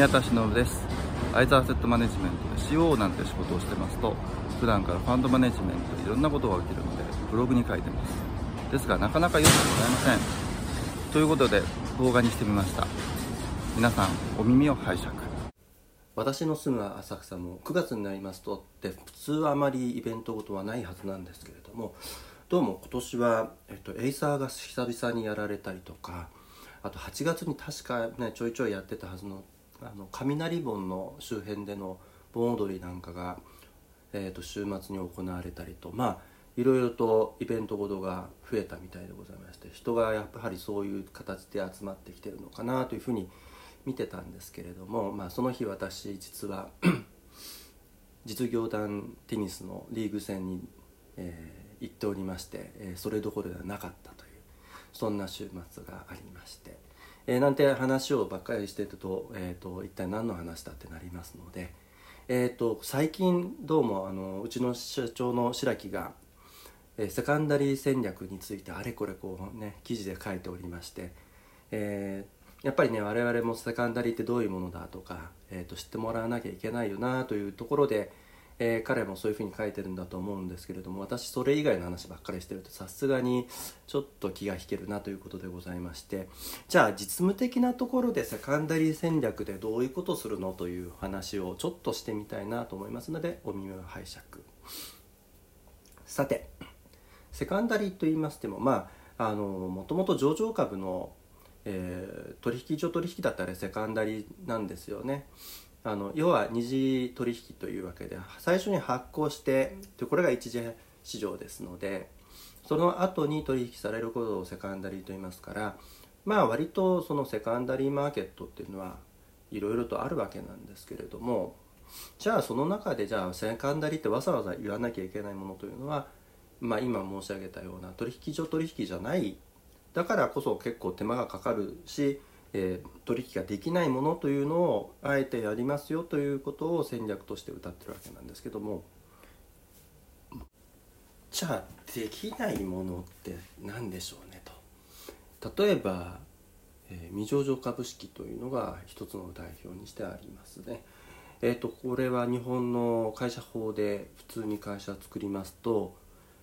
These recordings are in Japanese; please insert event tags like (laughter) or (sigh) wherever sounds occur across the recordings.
宮田忍です。あいざわアセットマネジメントで CO なんて仕事をしてますと普段からファンドマネジメントでいろんなことが起きるのでブログに書いてます。ですがなかなか読んでございません。ということで動画にしてみました。皆さんお耳を拝借。私の住む浅草も9月になりますとって普通はあまりイベントごとはないはずなんですけれどもどうも今年は、えっと、エイサーが久々にやられたりとかあと8月に確か、ね、ちょいちょいやってたはずのあの雷盆の周辺での盆踊りなんかが、えー、と週末に行われたりとまあいろいろとイベントごとが増えたみたいでございまして人がやっぱりそういう形で集まってきてるのかなというふうに見てたんですけれども、まあ、その日私実は (clears throat) 実業団テニスのリーグ戦に、えー、行っておりまして、えー、それどころではなかったというそんな週末がありまして。えー、なんて話をばっかりしてると,、えーと、一体何の話だってなりますので、えーと、最近どうもあのうちの社長の白木が、えー、セカンダリー戦略についてあれこれこうね記事で書いておりまして、えー、やっぱりね我々もセカンダリーってどういうものだとか、えーと知ってもらわなきゃいけないよなというところで、えー、彼もそういうふうに書いてるんだと思うんですけれども私それ以外の話ばっかりしてるとさすがにちょっと気が引けるなということでございまして。じゃあ実務的なところでセカンダリー戦略でどういうことするのという話をちょっとしてみたいなと思いますのでお耳を拝借。さてセカンダリーと言いましてもまああのもともと上場株のえー、取引所取引だったらセカンダリーなんですよね。あの要は二次取引というわけで最初に発行してでこれが一次市場ですのでその後に取引されることをセカンダリーと言いますからまあ割とそのセカンダリーマーケットっていうのはいろいろとあるわけなんですけれどもじゃあその中でじゃあセカンダリーってわざわざ言わなきゃいけないものというのは、まあ、今申し上げたような取引所取引じゃないだからこそ結構手間がかかるしえー、取引ができないものというのをあえてやりますよということを戦略として歌ってるわけなんですけどもじゃあできないものって何でしょうねと例えば、えー、未上場株式というのが一つの代表にしてありますね。えーと、これは日本の会社法で普通に会社作りますと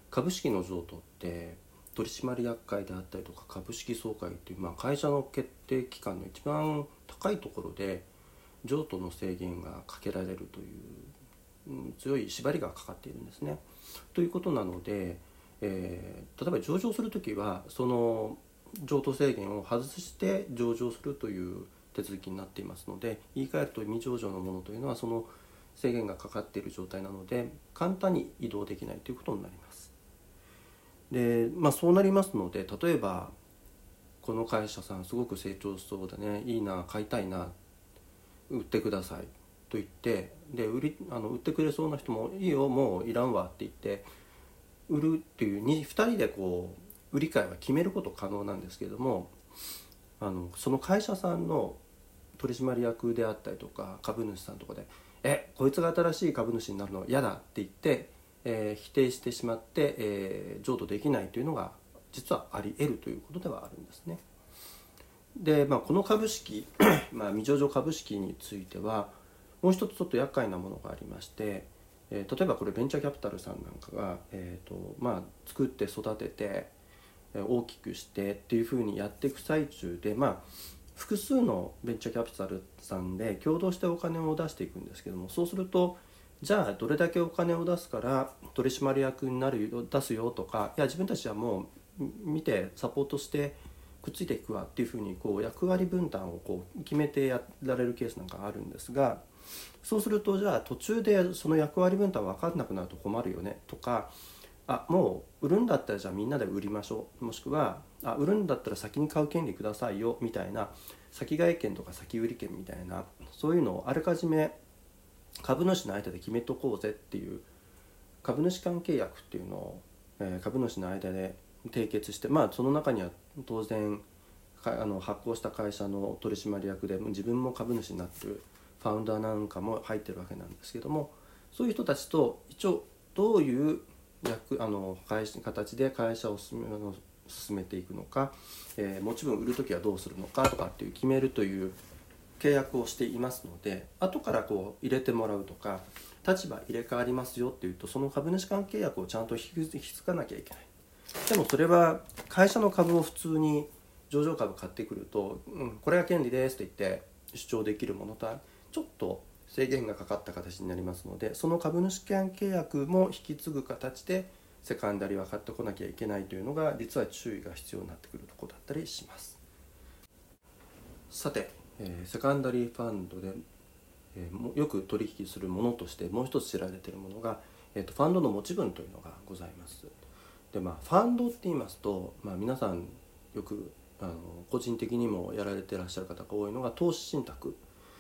株式の譲渡って取締役会であったりとか株式総会っていう、まあ、会社の決定機関の一番高いところで譲渡の制限がかけられるという、うん、強い縛りがかかっているんですね。ということなので、えー、例えば上場する時はその譲渡制限を外して上場するという手続きになっていますので言い換えると未上場のものというのはその制限がかかっている状態なので簡単に移動できないということになります。でまあそうなりますので例えばこの会社さんすごく成長しそうだねいいな買いたいな売ってくださいと言ってで売りあの売ってくれそうな人もいいよもういらんわって言って売るっていう 2, 2人でこう売り買いは決めること可能なんですけれどもあのその会社さんの取締役であったりとか株主さんとかで「えこいつが新しい株主になるの嫌だ」って言ってえー、否定してしまって、えー、譲渡できないというのが実はあり得るということではあるんですね。で、まあ、この株式、(coughs) まあ、未上場株式についてはもう一つちょっと厄介なものがありまして、えー、例えばこれベンチャーキャピタルさんなんかが、えーとまあ、作って育てて大きくしてっていうふうにやっていく最中で、まあ、複数のベンチャーキャピタルさんで共同してお金を出していくんですけどもそうするとじゃあどれだけお金を出すから取締役になるよ出すよとかいや自分たちはもう見てサポートしてくっついていくわっていうふうにこう役割分担をこう決めてやられるケースなんかあるんですがそうするとじゃあ途中でその役割分担分かんなくなると困るよねとかあもう売るんだったらじゃあみんなで売りましょうもしくはあ売るんだったら先に買う権利くださいよみたいな先買い権とか先売り権みたいなそういうのをあらかじめ株主の間で決めとこうぜっていう株主関係約っていうのを、えー、株主の間で締結してまあその中には当然あの発行した会社の取締役で自分も株主になってるファウンダーなんかも入ってるわけなんですけどもそういう人たちと一応どういう役あの会形で会社を進め進めていくのか、えー、もちろん売る時はどうするのかとかっていう決めるという契約をしていますので後からこう入れてもらうとか立場入れ替わりますよっていうとその株主関係約をちゃんと引き継がなきゃいけない。でもそれは会社の株を普通に上場株買ってくると、うん、これが権利ですと言って主張できるものとはちょっと制限がかかった形になりますのでその株主間契約も引き継ぐ形でセカンダリは買ってこなきゃいけないというのが実は注意が必要になってくるとこだったりします。さて、え、セカンダリーファンドで、え、よく取引するものとしてもう一つ知られているものが、えーと、ファンドの持ち分というのがございます。でまあファンドって言いますと、まあ、皆さんよくあの個人的にもやられてらっしゃる方が多いのが投資信託。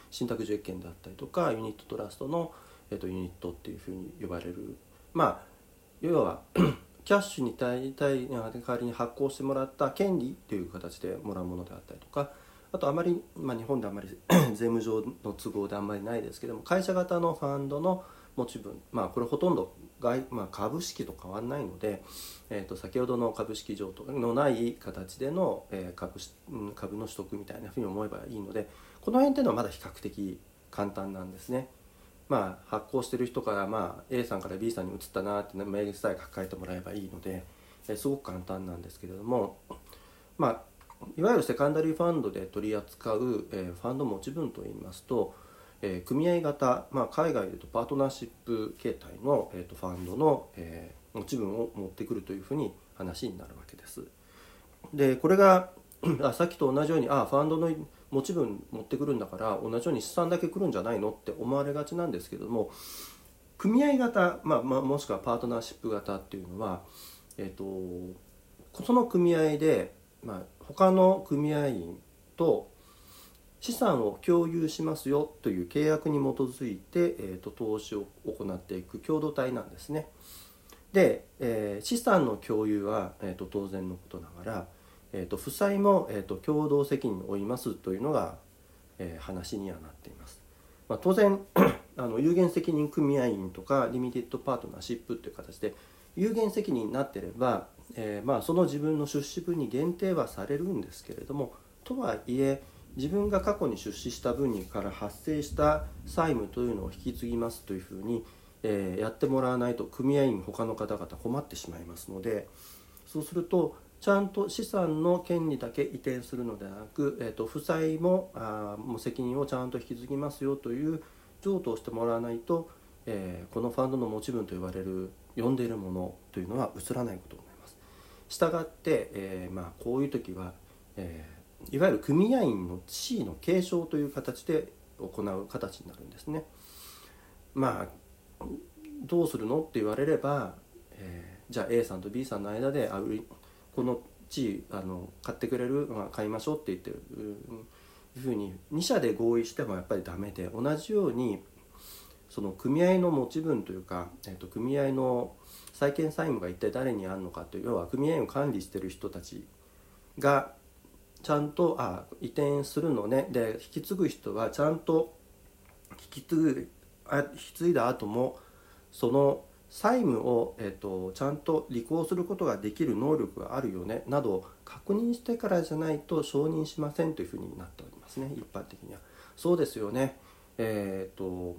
信託受益権であったりとかユニットトラストの、えーと、ユニットっていうふうに呼ばれる。まあ要は (clears throat) キャッシュに対代わりに発行してもらった権利という形でもらうものであったりとかあとあまり、まあ、日本であまり (clears throat) 税務上の都合であんまりないですけども会社型のファンドの持ち分まあこれほとんど外、まあ、株式と変わらないので、えー、と先ほどの株式譲渡のない形での、えー、株株の取得みたいなふうに思えばいいのでこの辺っていうのはまだ比較的簡単なんですね。まあ、発行してる人から、まあ、A さんから B さんに移ったなってメールさえ書かれてもらえばいいので、えすごく簡単なんですけれども、まあ、いわゆるセカンダリーファンドで取り扱う、えファンド持ち分といいますと、え組合型、まあ、海外でいうとパートナーシップ形態の、えー、とファンドの、え持ち分を持ってくるというふうに話になるわけです。でこれが (clears throat) あさっきと同じようにあファンドの持ち分持ってくるんだから同じように資産だけ来るんじゃないの？って思われがちなんですけども組合型、まあ、まあ、もしくはパートナーシップ型っていうのは、えーと、その組合で、まあ、他の組合員と資産を共有しますよという契約に基づいて、えーと、投資を行っていく共同体なんですね。で、えー、資産の共有は、えーと当然のことながらえーと、負債も、えーと、共同責任を負いますというのが、えー、話にはなっています。まあ、当然 (clears throat) あの有限責任組合員とかリミテッドパートナーシップという形で有限責任になってれば、えー、まあ、その自分の出資分に限定はされるんですけれどもとはいえ自分が過去に出資した分にから発生した債務というのを引き継ぎますというふうに、えー、やってもらわないと組合員他の方々困ってしまいますのでそうするとちゃんと資産の権利だけ移転するのではなく、えーと、負債もあもう責任をちゃんと引き継ぎますよという譲渡をしてもらわないと、えー、このファンドの持ち分と言われる呼んでいるものというのは移らないことになります。したがって、えー、まあ、こういう時は、えー、いわゆる組合員の地位の継承という形で行う形になるんですね。まあどうするのって言われれば、えー、じゃあ A さんと B さんの間であこの地位あの買ってくれる、まあ、買いましょうって言ってるいうふうに2社で合意してもやっぱりダメで同じようにその組合の持ち分というか、えー、と組合の債権債務が一体誰にあるのかという要は組合を管理している人たちがちゃんとあ移転するのねで引き継ぐ人はちゃんと引き継ぐあ引き継いだ後もその債務を、えーと、ちゃんと履行することができる能力があるよねなど確認してからじゃないと承認しませんというふうになっておりますね一般的には。そうですよね。えっ、ー、と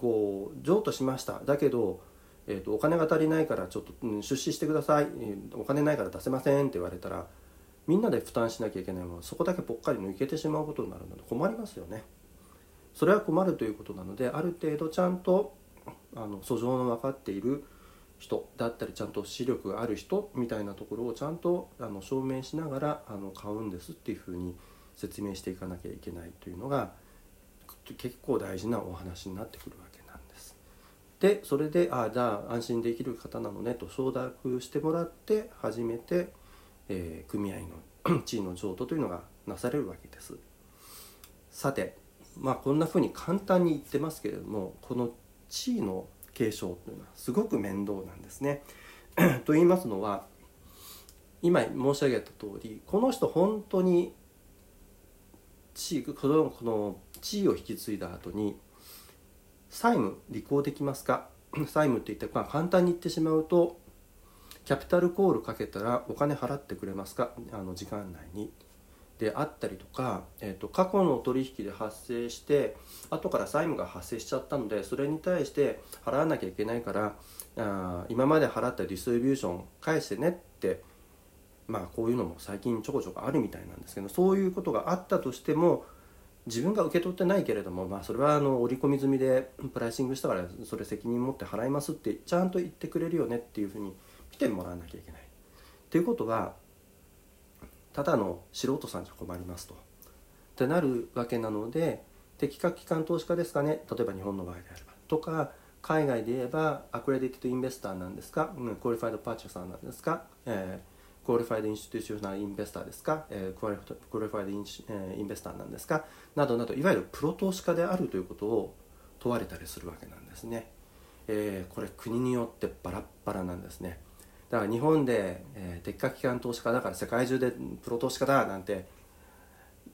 こう譲渡しましただけど、えーと、お金が足りないからちょっと、うん、出資してくださいえお金ないから出せませんって言われたらみんなで負担しなきゃいけないものそこだけぽっかり抜けてしまうことになるので困りますよね。それは困るということなのである程度ちゃんとあの訴状の分かっている人だったりちゃんと視力がある人みたいなところをちゃんとあの証明しながらあの買うんですっていうふうに説明していかなきゃいけないというのが結構大事なお話になってくるわけです。でそれでああじゃあ安心できる方なのねと承諾してもらって初めて、えー、組合の (clears throat) 地位の譲渡というのがなされるわけです。さてまあこんなふうに簡単に言ってますけれどもこの地位の継承というのはすごく面倒なんですね。(clears throat) と言いますのは今申し上げた通りこの人本当に地位このこの地位を引き継いだ後に債務履行できますか？(clears throat) 債務って言って、まあ、簡単に言ってしまうとキャピタルコールかけたらお金払ってくれますか？あの時間内に。であったりとか、えーと、過去の取引で発生して後から債務が発生しちゃったのでそれに対して払わなきゃいけないからあ今まで払ったディストリビューション返してねってまあこういうのも最近ちょこちょこあるみたいなんですけどそういうことがあったとしても自分が受け取ってないけれども、まあ、それはあの織り込み済みでプライシングしたからそれ責任持って払いますってちゃんと言ってくれるよねっていうふうに見てもらわなきゃいけない。っていうことはただの素人さんじゃ困りますと。ってなるわけなので適格機関投資家ですかね例えば日本の場合であればとか海外で言えば accredited investor なんですか、うん、 qualified purchaser さんなんですか、えー、 qualified institutional investor ですか、えー、 qualified in,、えー、 investor なんですか？などなどいわゆるプロ投資家であるということを問われたりするわけなんですね、えー、これ国によってバラッバラなんですね。だから日本で、えー、適格機関投資家だから世界中でプロ投資家だなんて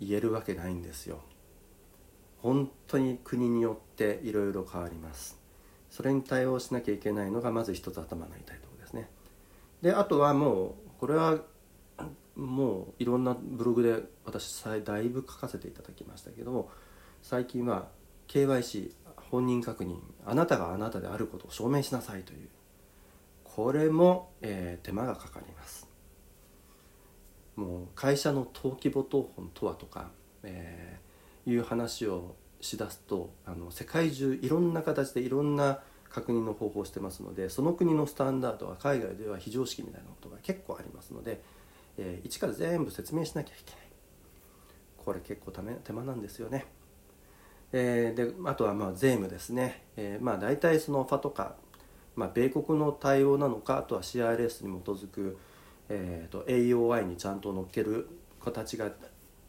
言えるわけないんですよ。本当に国によっていろいろ変わります。それに対応しなきゃいけないのがまず一つ頭の痛いところですね。であとはもうこれはもういろんなブログで私だいぶ書かせていただきましたけども最近は KYC 本人確認あなたがあなたであることを証明しなさいというこれも、えー、手間がかかります。もう会社の登記簿謄本とはとか、えー、いう話をしだすとあの世界中いろんな形でいろんな確認の方法をしてますのでその国のスタンダードは海外では非常識みたいなことが結構ありますので、えー、一から全部説明しなきゃいけない。これ結構ため手間なんですよね。えー、であとはまあ税務ですね、えー、まあ大体そのファとかまあ、米国の対応なのかあとは CRS に基づく、えーと、AOI にちゃんと乗っける形が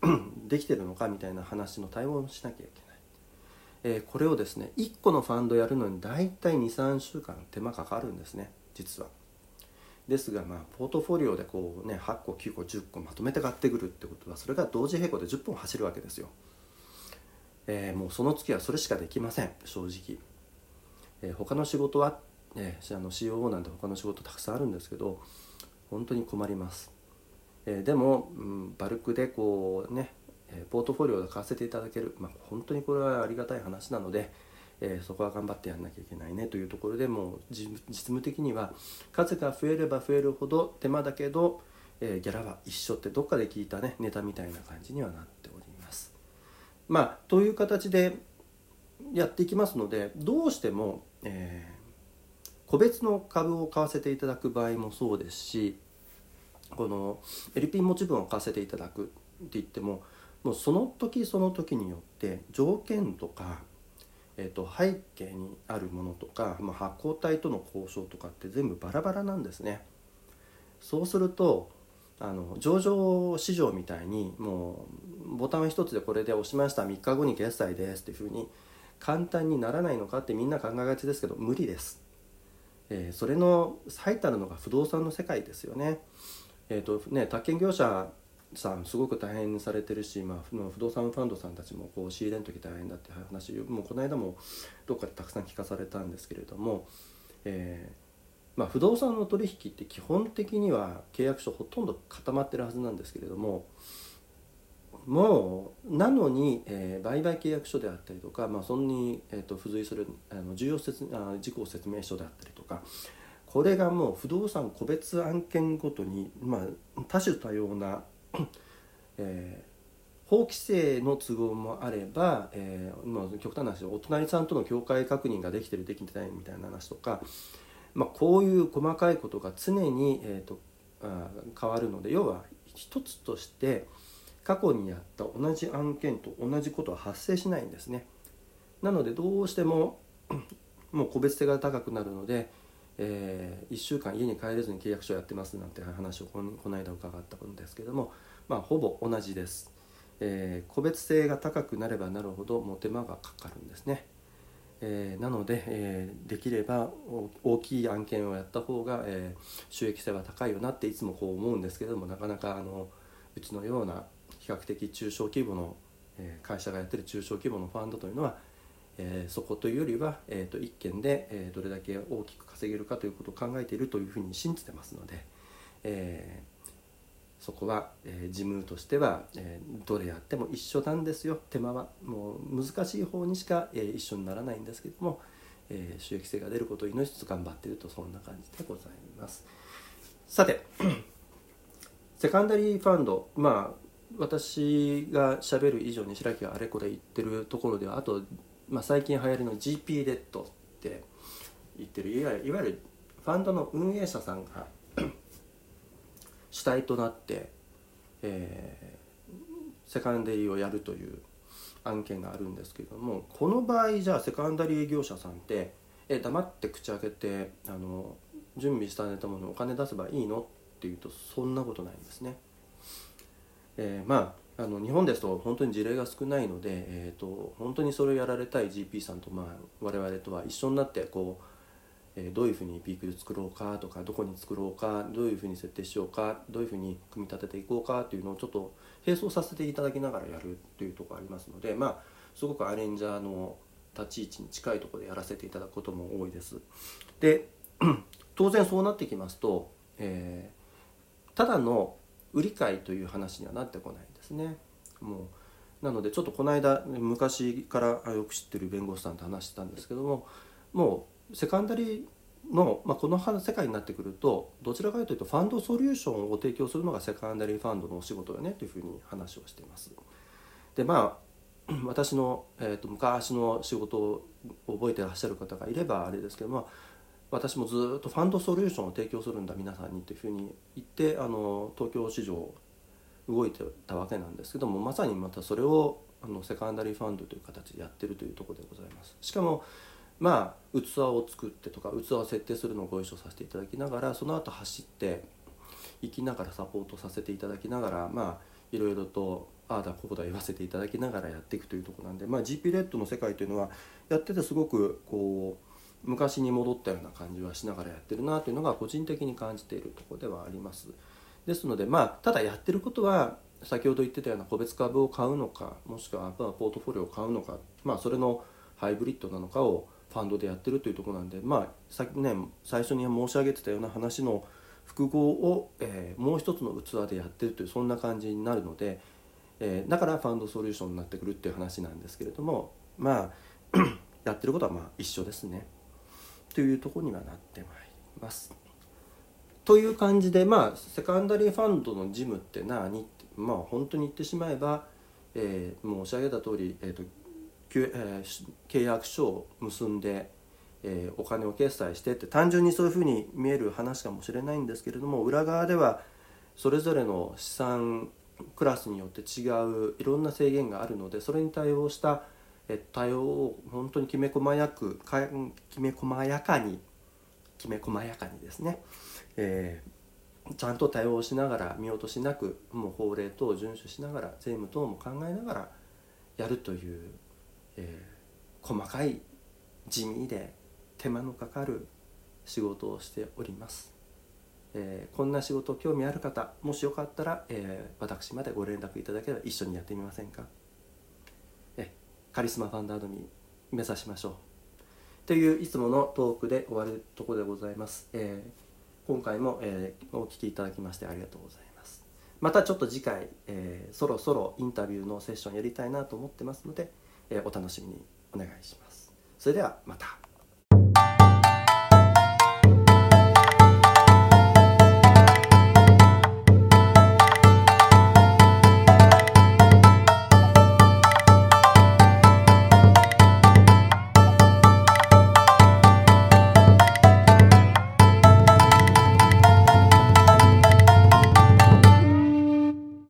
(coughs) できてるのかみたいな話の対応をしなきゃいけない、え、これをですね1個のファンドやるのに大体23週間手間かかるんですね実は。ですがまあポートフォリオでこうね8個9個10個まとめて買ってくるってことはそれが同時並行で10本走るわけですよ、えー、もうその月はそれしかできません正直、えー、他の仕事はね、あの COO なんて他の仕事たくさんあるんですけど本当に困ります、えー、でも、うん、バルクでこうねポートフォリオで買わせていただける、まあ、本当にこれはありがたい話なので、えー、そこは頑張ってやんなきゃいけないねというところでもう実務的には数が増えれば増えるほど手間だけど、えー、ギャラは一緒ってどっかで聞いたねネタみたいな感じにはなっております。まあという形でやっていきますのでどうしても、えー個別の株を買わせていただく場合もそうですしこの LP 持ち分を買わせていただくって言ってももうその時その時によって条件とか、えー、と背景にあるものとか、まあ、発行体との交渉とかって全部バラバラなんですね。そうするとあの上場市場みたいにもうボタン一つでこれで押しました3日後に決済ですっていうふうに簡単にならないのかってみんな考えがちですけど無理です。えー、それの最たるのが不動産の世界ですよね。えーとね、宅建業者さんすごく大変にされてるし、まあ、不動産ファンドさんたちもこう仕入れの時大変だって話もうこの間もどっかでたくさん聞かされたんですけれども、えー、まあ、不動産の取引って基本的には契約書ほとんど固まってるはずなんですけれどももうなのに、えー、売買契約書であったりとか、まあ、そんに、えーと、付随するあの重要説あ事項説明書であったりとかこれがもう不動産個別案件ごとに、まあ、多種多様な、えー、法規制の都合もあれば、えーまあ、極端な話お隣さんとの境界確認ができてるできてないみたいな話とか、まあ、こういう細かいことが常に、えーと、とあ変わるので要は一つとして過去にやった同じ案件と同じことは発生しないんですね。なのでどうしてももう個別性が高くなるので、えー、1週間家に帰れずに契約書をやってますなんて話をこの間伺ったんですけどもまあほぼ同じです、えー、個別性が高くなればなるほども手間がかかるんですね。えー、なので、えー、できれば大きい案件をやった方が、え、収益性は高いよなっていつもこう思うんですけどもなかなかあのうちのような比較的中小規模のえ会社がやってる中小規模のファンドというのは、え、そこというよりは、えーと、1件で、え、どれだけ大きく稼げるかということを考えているというふうに信じてますので、えそこは、えー、事務としては、えー、どれやっても一緒なんですよ。手間はもう難しい方にしか、え、一緒にならないんですけども、え、収益性が出ることを祈りつつ頑張っているとそんな感じでございます。さて (clears throat) セカンダリーファンドまあ私がしゃべる以上に白木があれこれ言ってるところではあと、まあ、最近流行りの GP レッドって言ってるいわゆるいわゆるファンドの運営者さんが主体となって、えー、セカンダリーをやるという案件があるんですけれどもこの場合じゃあセカンダリー業者さんってえ黙って口開けてあの準備したネタものお金出せばいいのっていうとそんなことないんですね。えー、まああの日本ですと本当に事例が少ないので、えーと、本当にそれをやられたい GP さんと、まあ、我々とは一緒になってこう、え、どういうふうにピークで作ろうかとかどこに作ろうかどういうふうに設定しようかどういうふうに組み立てていこうかというのをちょっと並走させていただきながらやるというとこありますので、まあ、すごくアレンジャーの立ち位置に近いとこでやらせていただくことも多いです。で (clears throat) 当然そうなってきますと、えー、ただの売り買いという話にはなってこないんですね。もうなのでちょっとこの間昔からよく知ってる弁護士さんと話してたんですけどももうセカンダリーの、まあ、この世界になってくるとどちらかというとファンドソリューションを提供するのがセカンダリーファンドのお仕事よねというふうに話をしています。でまあ (clears throat) 私の、えーと、昔の仕事を覚えてらっしゃる方がいればあれですけども私もずっとファンドソリューションを提供するんだ皆さんにというふうに言ってあの東京市場動いてたわけなんですけどもまさにまたそれをあのセカンダリーファンドという形でやってるというところでございますしかもまあ器を作ってとか器を設定するのをご一緒させていただきながらその後走って行きながらサポートさせていただきながらまあいろいろとああだこうだ言わせていただきながらやっていくというとこなんで、まあ、GP レッドの世界というのはやっててすごくこう昔に戻ったような感じはしながらやってるなというのが個人的に感じているとこではあります。ですのでまあただやってることは先ほど言ってたような個別株を買うのかもしくはポートフォリオを買うのかまあそれのハイブリッドなのかをファンドでやってるというとこなんでまあさっきね最初に申し上げてたような話の複合を、えー、もう一つの器でやってるというそんな感じになるので、えー、だからファンドソリューションになってくるっていう話なんですけれどもまあ (clears throat) やってることはまあ一緒ですね。というとこにはなってまいります。という感じでまあセカンダリーファンドの事務って何ってまあ本当に言ってしまえば、えー、申し上げた通り、えーと、契約書を結んで、えー、お金を決済してって単純にそういうふうに見える話かもしれないんですけれども裏側ではそれぞれの資産クラスによって違ういろんな制限があるのでそれに対応した対応を本当にきめ細やくきめ細やかにきめ細やかにですね、えー、ちゃんと対応しながら見落としなくもう法令等を遵守しながら税務等も考えながらやるという、えー、細かい地味で手間のかかる仕事をしております。えー、こんな仕事興味ある方もしよかったら、えー、私までご連絡いただければ一緒にやってみませんか？えカリスマファンダードに目指しましょう。といういつものトークで終わるところでございます、えー、今回も、え、お聞きいただきましてありがとうございます。またちょっと次回、え、そろそろインタビューのセッションやりたいなと思ってますので、えお楽しみにお願いします。それではまた。